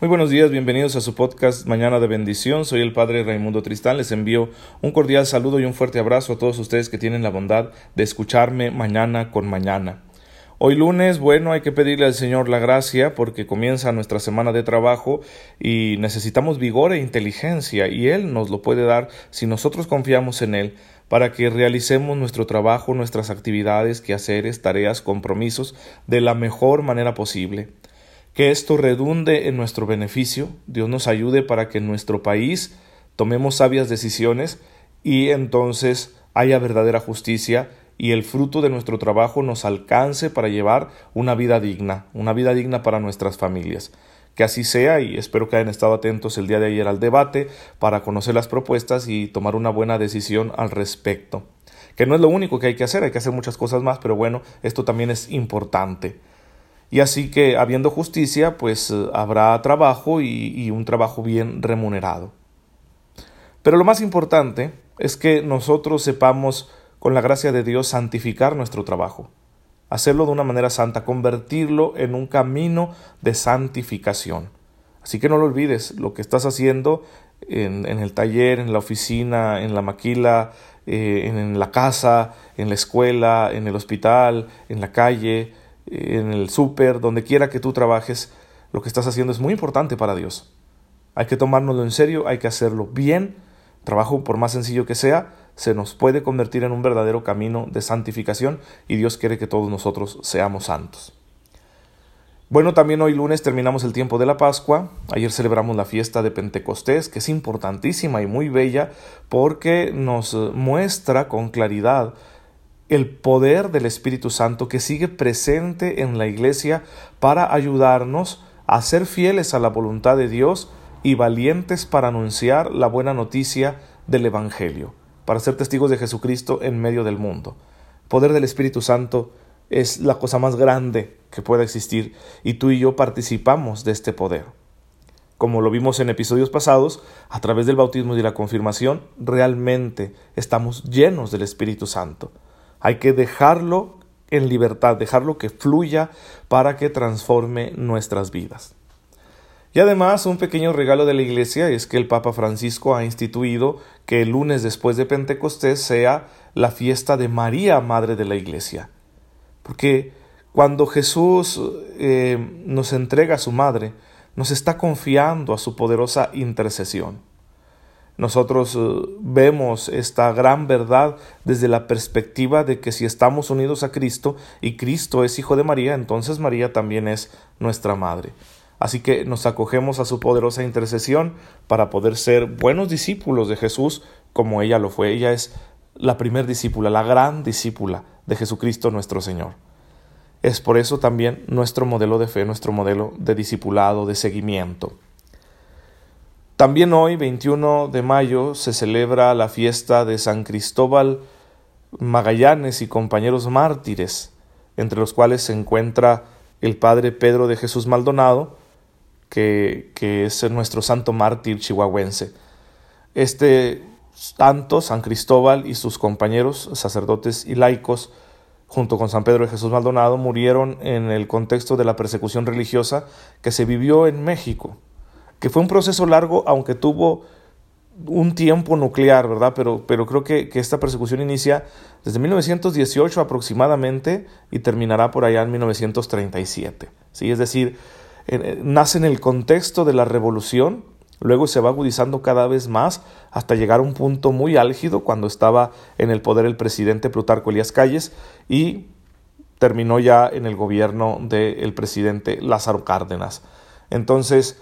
Muy buenos días, bienvenidos a su podcast Mañana de Bendición. Soy el Padre Raimundo Tristán. Les envío un cordial saludo y un fuerte abrazo a todos ustedes que tienen la bondad de escucharme mañana con mañana. Hoy lunes, bueno, hay que pedirle al Señor la gracia porque comienza nuestra semana de trabajo y necesitamos vigor e inteligencia y Él nos lo puede dar si nosotros confiamos en Él para que realicemos nuestro trabajo, nuestras actividades, quehaceres, tareas, compromisos de la mejor manera posible que esto redunde en nuestro beneficio, Dios nos ayude para que en nuestro país tomemos sabias decisiones y entonces haya verdadera justicia y el fruto de nuestro trabajo nos alcance para llevar una vida digna, una vida digna para nuestras familias. Que así sea y espero que hayan estado atentos el día de ayer al debate para conocer las propuestas y tomar una buena decisión al respecto. Que no es lo único que hay que hacer, hay que hacer muchas cosas más, pero bueno, esto también es importante. Y así que, habiendo justicia, pues habrá trabajo y, un trabajo bien remunerado. Pero lo más importante es que nosotros sepamos, con la gracia de Dios, santificar nuestro trabajo hacerlo de una manera santa, convertirlo en un camino de santificación. Así que no lo olvides, lo que estás haciendo en, en el taller, en la oficina, en la maquila, eh, en la casa, en la escuela, en el hospital, en la calle, en el súper, donde quiera que tú trabajes, lo que estás haciendo es muy importante para Dios. Hay que tomárnoslo en serio, hay que hacerlo bien. Trabajo, por más sencillo que sea, se nos puede convertir en un verdadero camino de santificación y Dios quiere que todos nosotros seamos santos. Bueno, también hoy lunes terminamos el tiempo de la Pascua. Ayer celebramos la fiesta de Pentecostés, que es importantísima y muy bella porque nos muestra con claridad el poder del Espíritu Santo que sigue presente en la iglesia para ayudarnos a ser fieles a la voluntad de Dios y valientes para anunciar la buena noticia del Evangelio, para ser testigos de Jesucristo en medio del mundo. El poder del Espíritu Santo es la cosa más grande que pueda existir y tú y yo participamos de este poder. Como lo vimos en episodios pasados, a través del bautismo y la confirmación, realmente estamos llenos del Espíritu Santo. Hay que dejarlo en libertad, dejarlo que fluya para que transforme nuestras vidas. Y además, un pequeño regalo de la Iglesia es que el Papa Francisco ha instituido que el lunes después de Pentecostés sea la fiesta de María, Madre de la Iglesia. Porque cuando Jesús eh, nos entrega a su Madre, nos está confiando a su poderosa intercesión. Nosotros eh, vemos esta gran verdad desde la perspectiva de que si estamos unidos a Cristo y Cristo es hijo de María, entonces María también es nuestra madre. Así que nos acogemos a su poderosa intercesión para poder ser buenos discípulos de Jesús como ella lo fue. Ella es la primer discípula, la gran discípula de Jesucristo nuestro Señor. Es por eso también nuestro modelo de fe, nuestro modelo de discipulado, de seguimiento. También hoy, 21 de mayo, se celebra la fiesta de San Cristóbal Magallanes y compañeros mártires, entre los cuales se encuentra el padre Pedro de Jesús Maldonado, que, es nuestro santo mártir chihuahuense. Este santo, San Cristóbal y sus compañeros, sacerdotes y laicos, junto con San Pedro de Jesús Maldonado, murieron en el contexto de la persecución religiosa que se vivió en México que fue un proceso largo, aunque tuvo un tiempo nuclear, ¿verdad? Pero, pero creo que, esta persecución inicia desde 1918 aproximadamente y terminará por allá en 1937. ¿sí? Es decir, nace en el contexto de la revolución, luego se va agudizando cada vez más hasta llegar a un punto muy álgido cuando estaba en el poder el presidente Plutarco Elías Calles y terminó ya en el gobierno del presidente Lázaro Cárdenas. Entonces,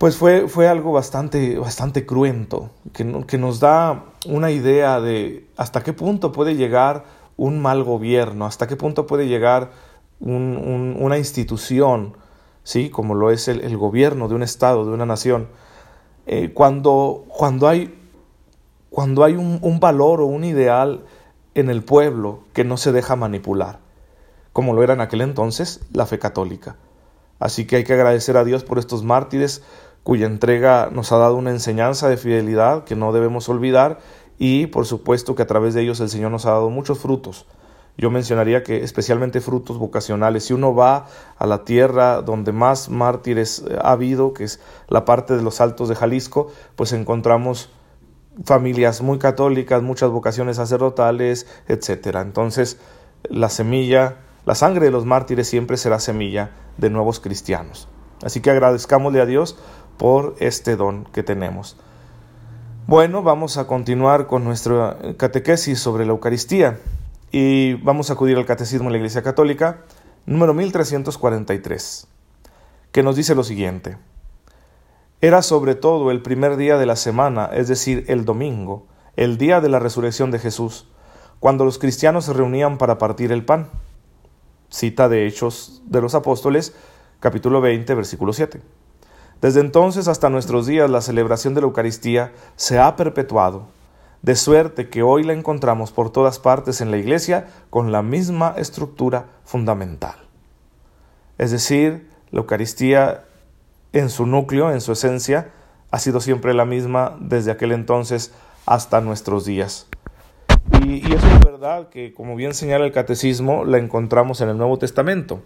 pues fue, fue algo bastante, bastante cruento, que, que, nos da una idea de hasta qué punto puede llegar un mal gobierno, hasta qué punto puede llegar una institución, ¿sí? como lo es el, gobierno de un Estado, de una nación, eh, cuando, cuando hay, cuando hay un, un valor o un ideal en el pueblo que no se deja manipular, como lo era en aquel entonces la fe católica. Así que hay que agradecer a Dios por estos mártires, cuya entrega nos ha dado una enseñanza de fidelidad que no debemos olvidar y por supuesto que a través de ellos el Señor nos ha dado muchos frutos yo mencionaría que especialmente frutos vocacionales. Si uno va a la tierra donde más mártires eh, ha habido, que es la parte de los altos de Jalisco, pues encontramos familias muy católicas, muchas vocaciones sacerdotales, etcétera. Entonces, la semilla, la sangre de los mártires siempre será semilla de nuevos cristianos. Así que agradezcámosle a Dios por este don que tenemos. Bueno, vamos a continuar con nuestra catequesis sobre la Eucaristía y vamos a acudir al Catecismo de la Iglesia Católica, número 1343, que nos dice lo siguiente. Era sobre todo el primer día de la semana, es decir, el domingo, el día de la resurrección de Jesús, cuando los cristianos se reunían para partir el pan. Cita de Hechos de los Apóstoles, capítulo 20, versículo 7. Desde entonces hasta nuestros días la celebración de la Eucaristía se ha perpetuado de suerte que hoy la encontramos por todas partes en la Iglesia con la misma estructura fundamental. Es decir, la Eucaristía en su núcleo, en su esencia, ha sido siempre la misma desde aquel entonces hasta nuestros días. Y, es verdad que, como bien señala el Catecismo, la encontramos en el Nuevo Testamento.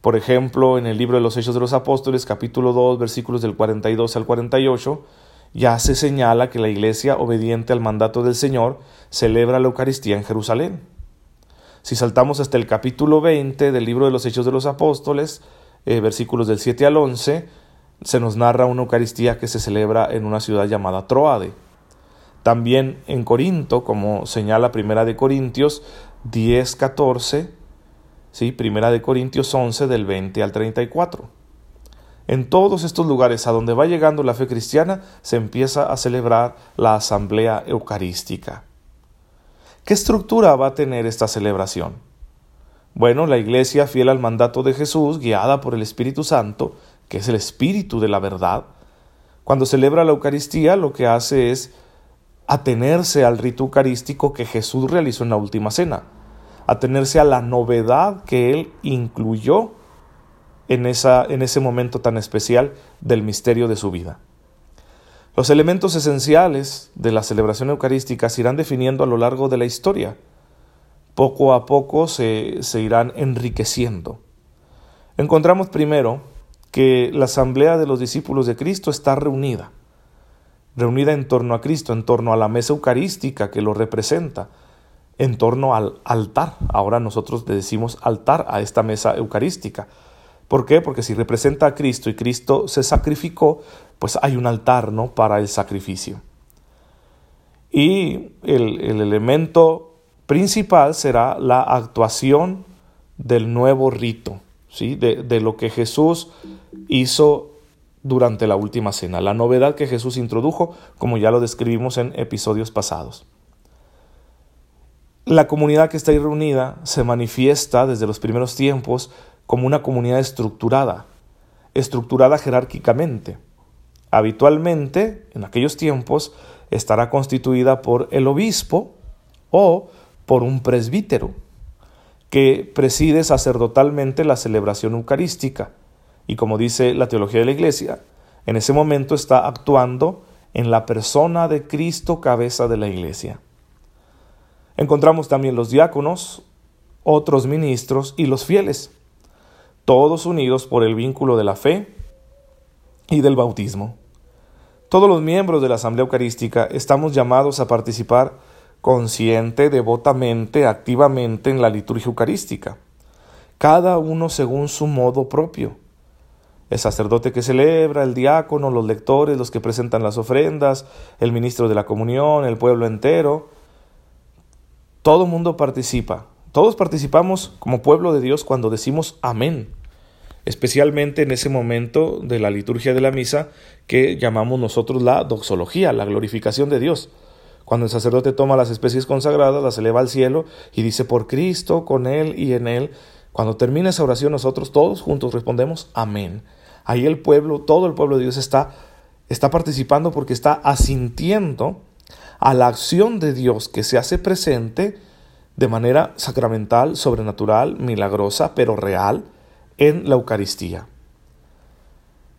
Por ejemplo, en el libro de los Hechos de los Apóstoles, capítulo 2, versículos del 42 al 48, ya se señala que la Iglesia, obediente al mandato del Señor, celebra la Eucaristía en Jerusalén. Si saltamos hasta el capítulo 20 del libro de los Hechos de los Apóstoles, eh, versículos del 7 al 11, se nos narra una Eucaristía que se celebra en una ciudad llamada Troade. También en Corinto, como señala Primera de Corintios 10, 14, ¿sí? Primera de Corintios 11 del 20 al 34. En todos estos lugares a donde va llegando la fe cristiana se empieza a celebrar la asamblea eucarística. ¿Qué estructura va a tener esta celebración? Bueno, la Iglesia, fiel al mandato de Jesús, guiada por el Espíritu Santo, que es el Espíritu de la verdad, cuando celebra la Eucaristía lo que hace es atenerse al rito eucarístico que Jesús realizó en la última cena, atenerse a la novedad que Él incluyó en, esa, en ese momento tan especial del misterio de su vida. Los elementos esenciales de la celebración eucarística se irán definiendo a lo largo de la historia. Poco a poco se, se irán enriqueciendo. Encontramos primero que la asamblea de los discípulos de Cristo está reunida, reunida en torno a Cristo, en torno a la mesa eucarística que lo representa, en torno al altar. Ahora nosotros le decimos altar a esta mesa eucarística. ¿Por qué? Porque si representa a Cristo y Cristo se sacrificó, pues hay un altar ¿no? para el sacrificio. Y el, elemento principal será la actuación del nuevo rito, ¿sí? de, de lo que Jesús hizo durante la última cena, la novedad que Jesús introdujo, como ya lo describimos en episodios pasados. La comunidad que está ahí reunida se manifiesta desde los primeros tiempos como una comunidad estructurada, estructurada jerárquicamente. Habitualmente, en aquellos tiempos, estará constituida por el obispo o por un presbítero, que preside sacerdotalmente la celebración eucarística. Y como dice la teología de la Iglesia, en ese momento está actuando en la persona de Cristo, cabeza de la Iglesia. Encontramos también los diáconos, otros ministros y los fieles todos unidos por el vínculo de la fe y del bautismo. Todos los miembros de la Asamblea Eucarística estamos llamados a participar consciente, devotamente, activamente en la liturgia eucarística, cada uno según su modo propio. El sacerdote que celebra, el diácono, los lectores, los que presentan las ofrendas, el ministro de la comunión, el pueblo entero. Todo mundo participa. Todos participamos como pueblo de Dios cuando decimos amén especialmente en ese momento de la liturgia de la misa que llamamos nosotros la doxología, la glorificación de Dios. Cuando el sacerdote toma las especies consagradas, las eleva al cielo y dice por Cristo, con Él y en Él. Cuando termina esa oración nosotros todos juntos respondemos amén. Ahí el pueblo, todo el pueblo de Dios está, está participando porque está asintiendo a la acción de Dios que se hace presente de manera sacramental, sobrenatural, milagrosa, pero real, en la Eucaristía.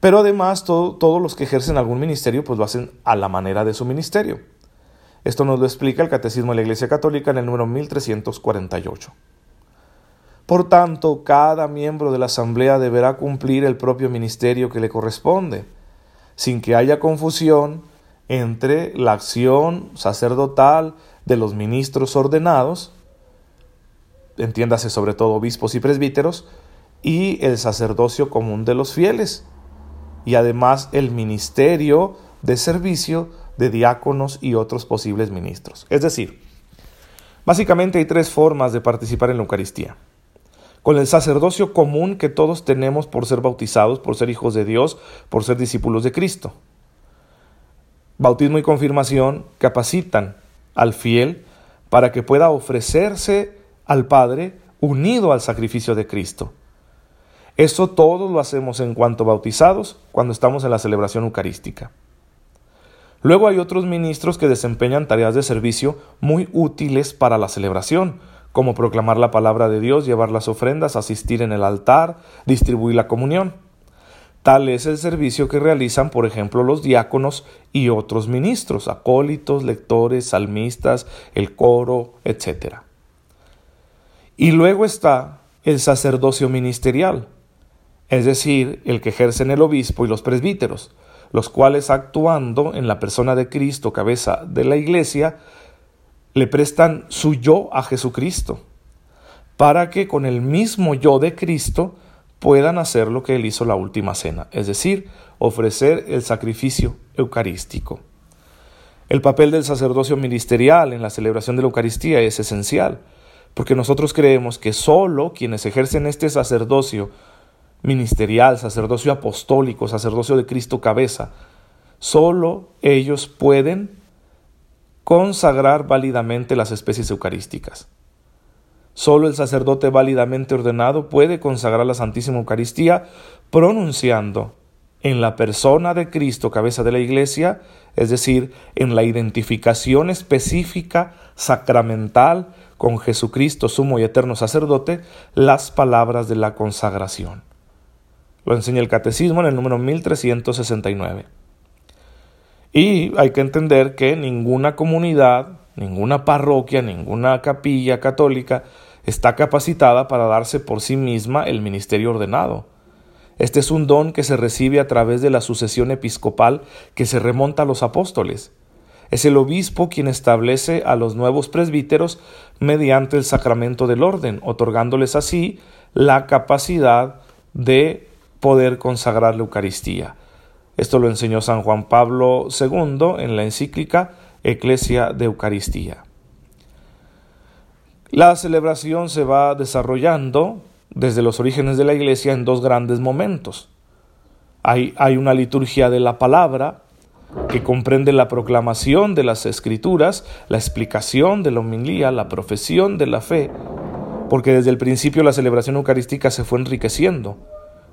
Pero además todos los que ejercen algún ministerio pues lo hacen a la manera de su ministerio. Esto nos lo explica el Catecismo de la Iglesia Católica en el número 1348. Por tanto, cada miembro de la Asamblea deberá cumplir el propio ministerio que le corresponde, sin que haya confusión entre la acción sacerdotal de los ministros ordenados, entiéndase sobre todo obispos y presbíteros, y el sacerdocio común de los fieles, y además el ministerio de servicio de diáconos y otros posibles ministros. Es decir, básicamente hay tres formas de participar en la Eucaristía. Con el sacerdocio común que todos tenemos por ser bautizados, por ser hijos de Dios, por ser discípulos de Cristo. Bautismo y confirmación capacitan al fiel para que pueda ofrecerse al Padre unido al sacrificio de Cristo. Eso todo lo hacemos en cuanto bautizados cuando estamos en la celebración eucarística. Luego hay otros ministros que desempeñan tareas de servicio muy útiles para la celebración, como proclamar la palabra de Dios, llevar las ofrendas, asistir en el altar, distribuir la comunión. Tal es el servicio que realizan, por ejemplo, los diáconos y otros ministros, acólitos, lectores, salmistas, el coro, etc. Y luego está el sacerdocio ministerial, es decir, el que ejercen el obispo y los presbíteros, los cuales actuando en la persona de Cristo, cabeza de la iglesia, le prestan su yo a Jesucristo, para que con el mismo yo de Cristo puedan hacer lo que él hizo la última cena, es decir, ofrecer el sacrificio eucarístico. El papel del sacerdocio ministerial en la celebración de la Eucaristía es esencial, porque nosotros creemos que sólo quienes ejercen este sacerdocio ministerial, sacerdocio apostólico, sacerdocio de Cristo cabeza, solo ellos pueden consagrar válidamente las especies eucarísticas. Solo el sacerdote válidamente ordenado puede consagrar la Santísima Eucaristía pronunciando en la persona de Cristo, cabeza de la Iglesia, es decir, en la identificación específica, sacramental, con Jesucristo, sumo y eterno sacerdote, las palabras de la consagración. Lo enseña el Catecismo en el número 1369. Y hay que entender que ninguna comunidad, ninguna parroquia, ninguna capilla católica está capacitada para darse por sí misma el ministerio ordenado. Este es un don que se recibe a través de la sucesión episcopal que se remonta a los apóstoles. Es el obispo quien establece a los nuevos presbíteros mediante el sacramento del orden, otorgándoles así la capacidad de poder consagrar la Eucaristía. Esto lo enseñó San Juan Pablo II en la encíclica Eclesia de Eucaristía. La celebración se va desarrollando desde los orígenes de la Iglesia en dos grandes momentos. Hay, hay, una liturgia de la palabra que comprende la proclamación de las escrituras, la explicación de la homilía, la profesión de la fe, porque desde el principio la celebración eucarística se fue enriqueciendo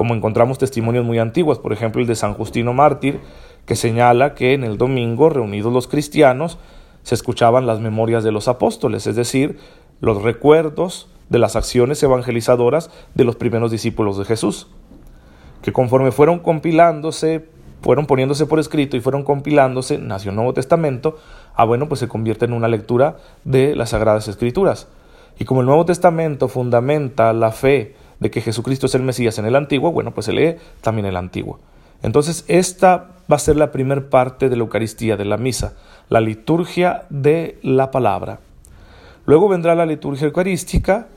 como encontramos testimonios muy antiguos, por ejemplo el de San Justino Mártir, que señala que en el domingo, reunidos los cristianos, se escuchaban las memorias de los apóstoles, es decir, los recuerdos de las acciones evangelizadoras de los primeros discípulos de Jesús, que conforme fueron compilándose, fueron poniéndose por escrito y fueron compilándose, nació el Nuevo Testamento, ah bueno, pues se convierte en una lectura de las Sagradas Escrituras. Y como el Nuevo Testamento fundamenta la fe de que Jesucristo es el Mesías en el Antiguo, bueno, pues se lee también el Antiguo. Entonces, esta va a ser la primera parte de la Eucaristía, de la misa, la liturgia de la palabra. Luego vendrá la liturgia eucarística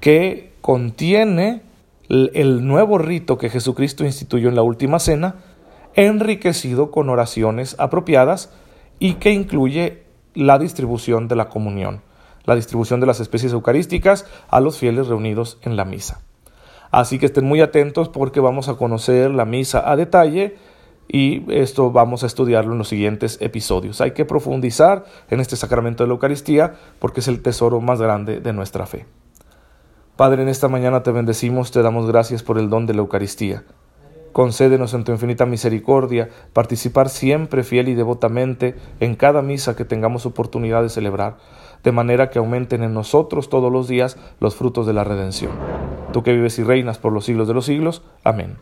que contiene el nuevo rito que Jesucristo instituyó en la última cena, enriquecido con oraciones apropiadas y que incluye la distribución de la comunión la distribución de las especies eucarísticas a los fieles reunidos en la misa. Así que estén muy atentos porque vamos a conocer la misa a detalle y esto vamos a estudiarlo en los siguientes episodios. Hay que profundizar en este sacramento de la Eucaristía porque es el tesoro más grande de nuestra fe. Padre, en esta mañana te bendecimos, te damos gracias por el don de la Eucaristía. Concédenos en tu infinita misericordia participar siempre fiel y devotamente en cada misa que tengamos oportunidad de celebrar de manera que aumenten en nosotros todos los días los frutos de la redención. Tú que vives y reinas por los siglos de los siglos. Amén.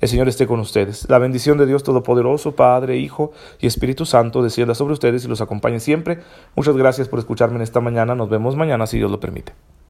El Señor esté con ustedes. La bendición de Dios Todopoderoso, Padre, Hijo y Espíritu Santo, descienda sobre ustedes y los acompañe siempre. Muchas gracias por escucharme en esta mañana. Nos vemos mañana si Dios lo permite.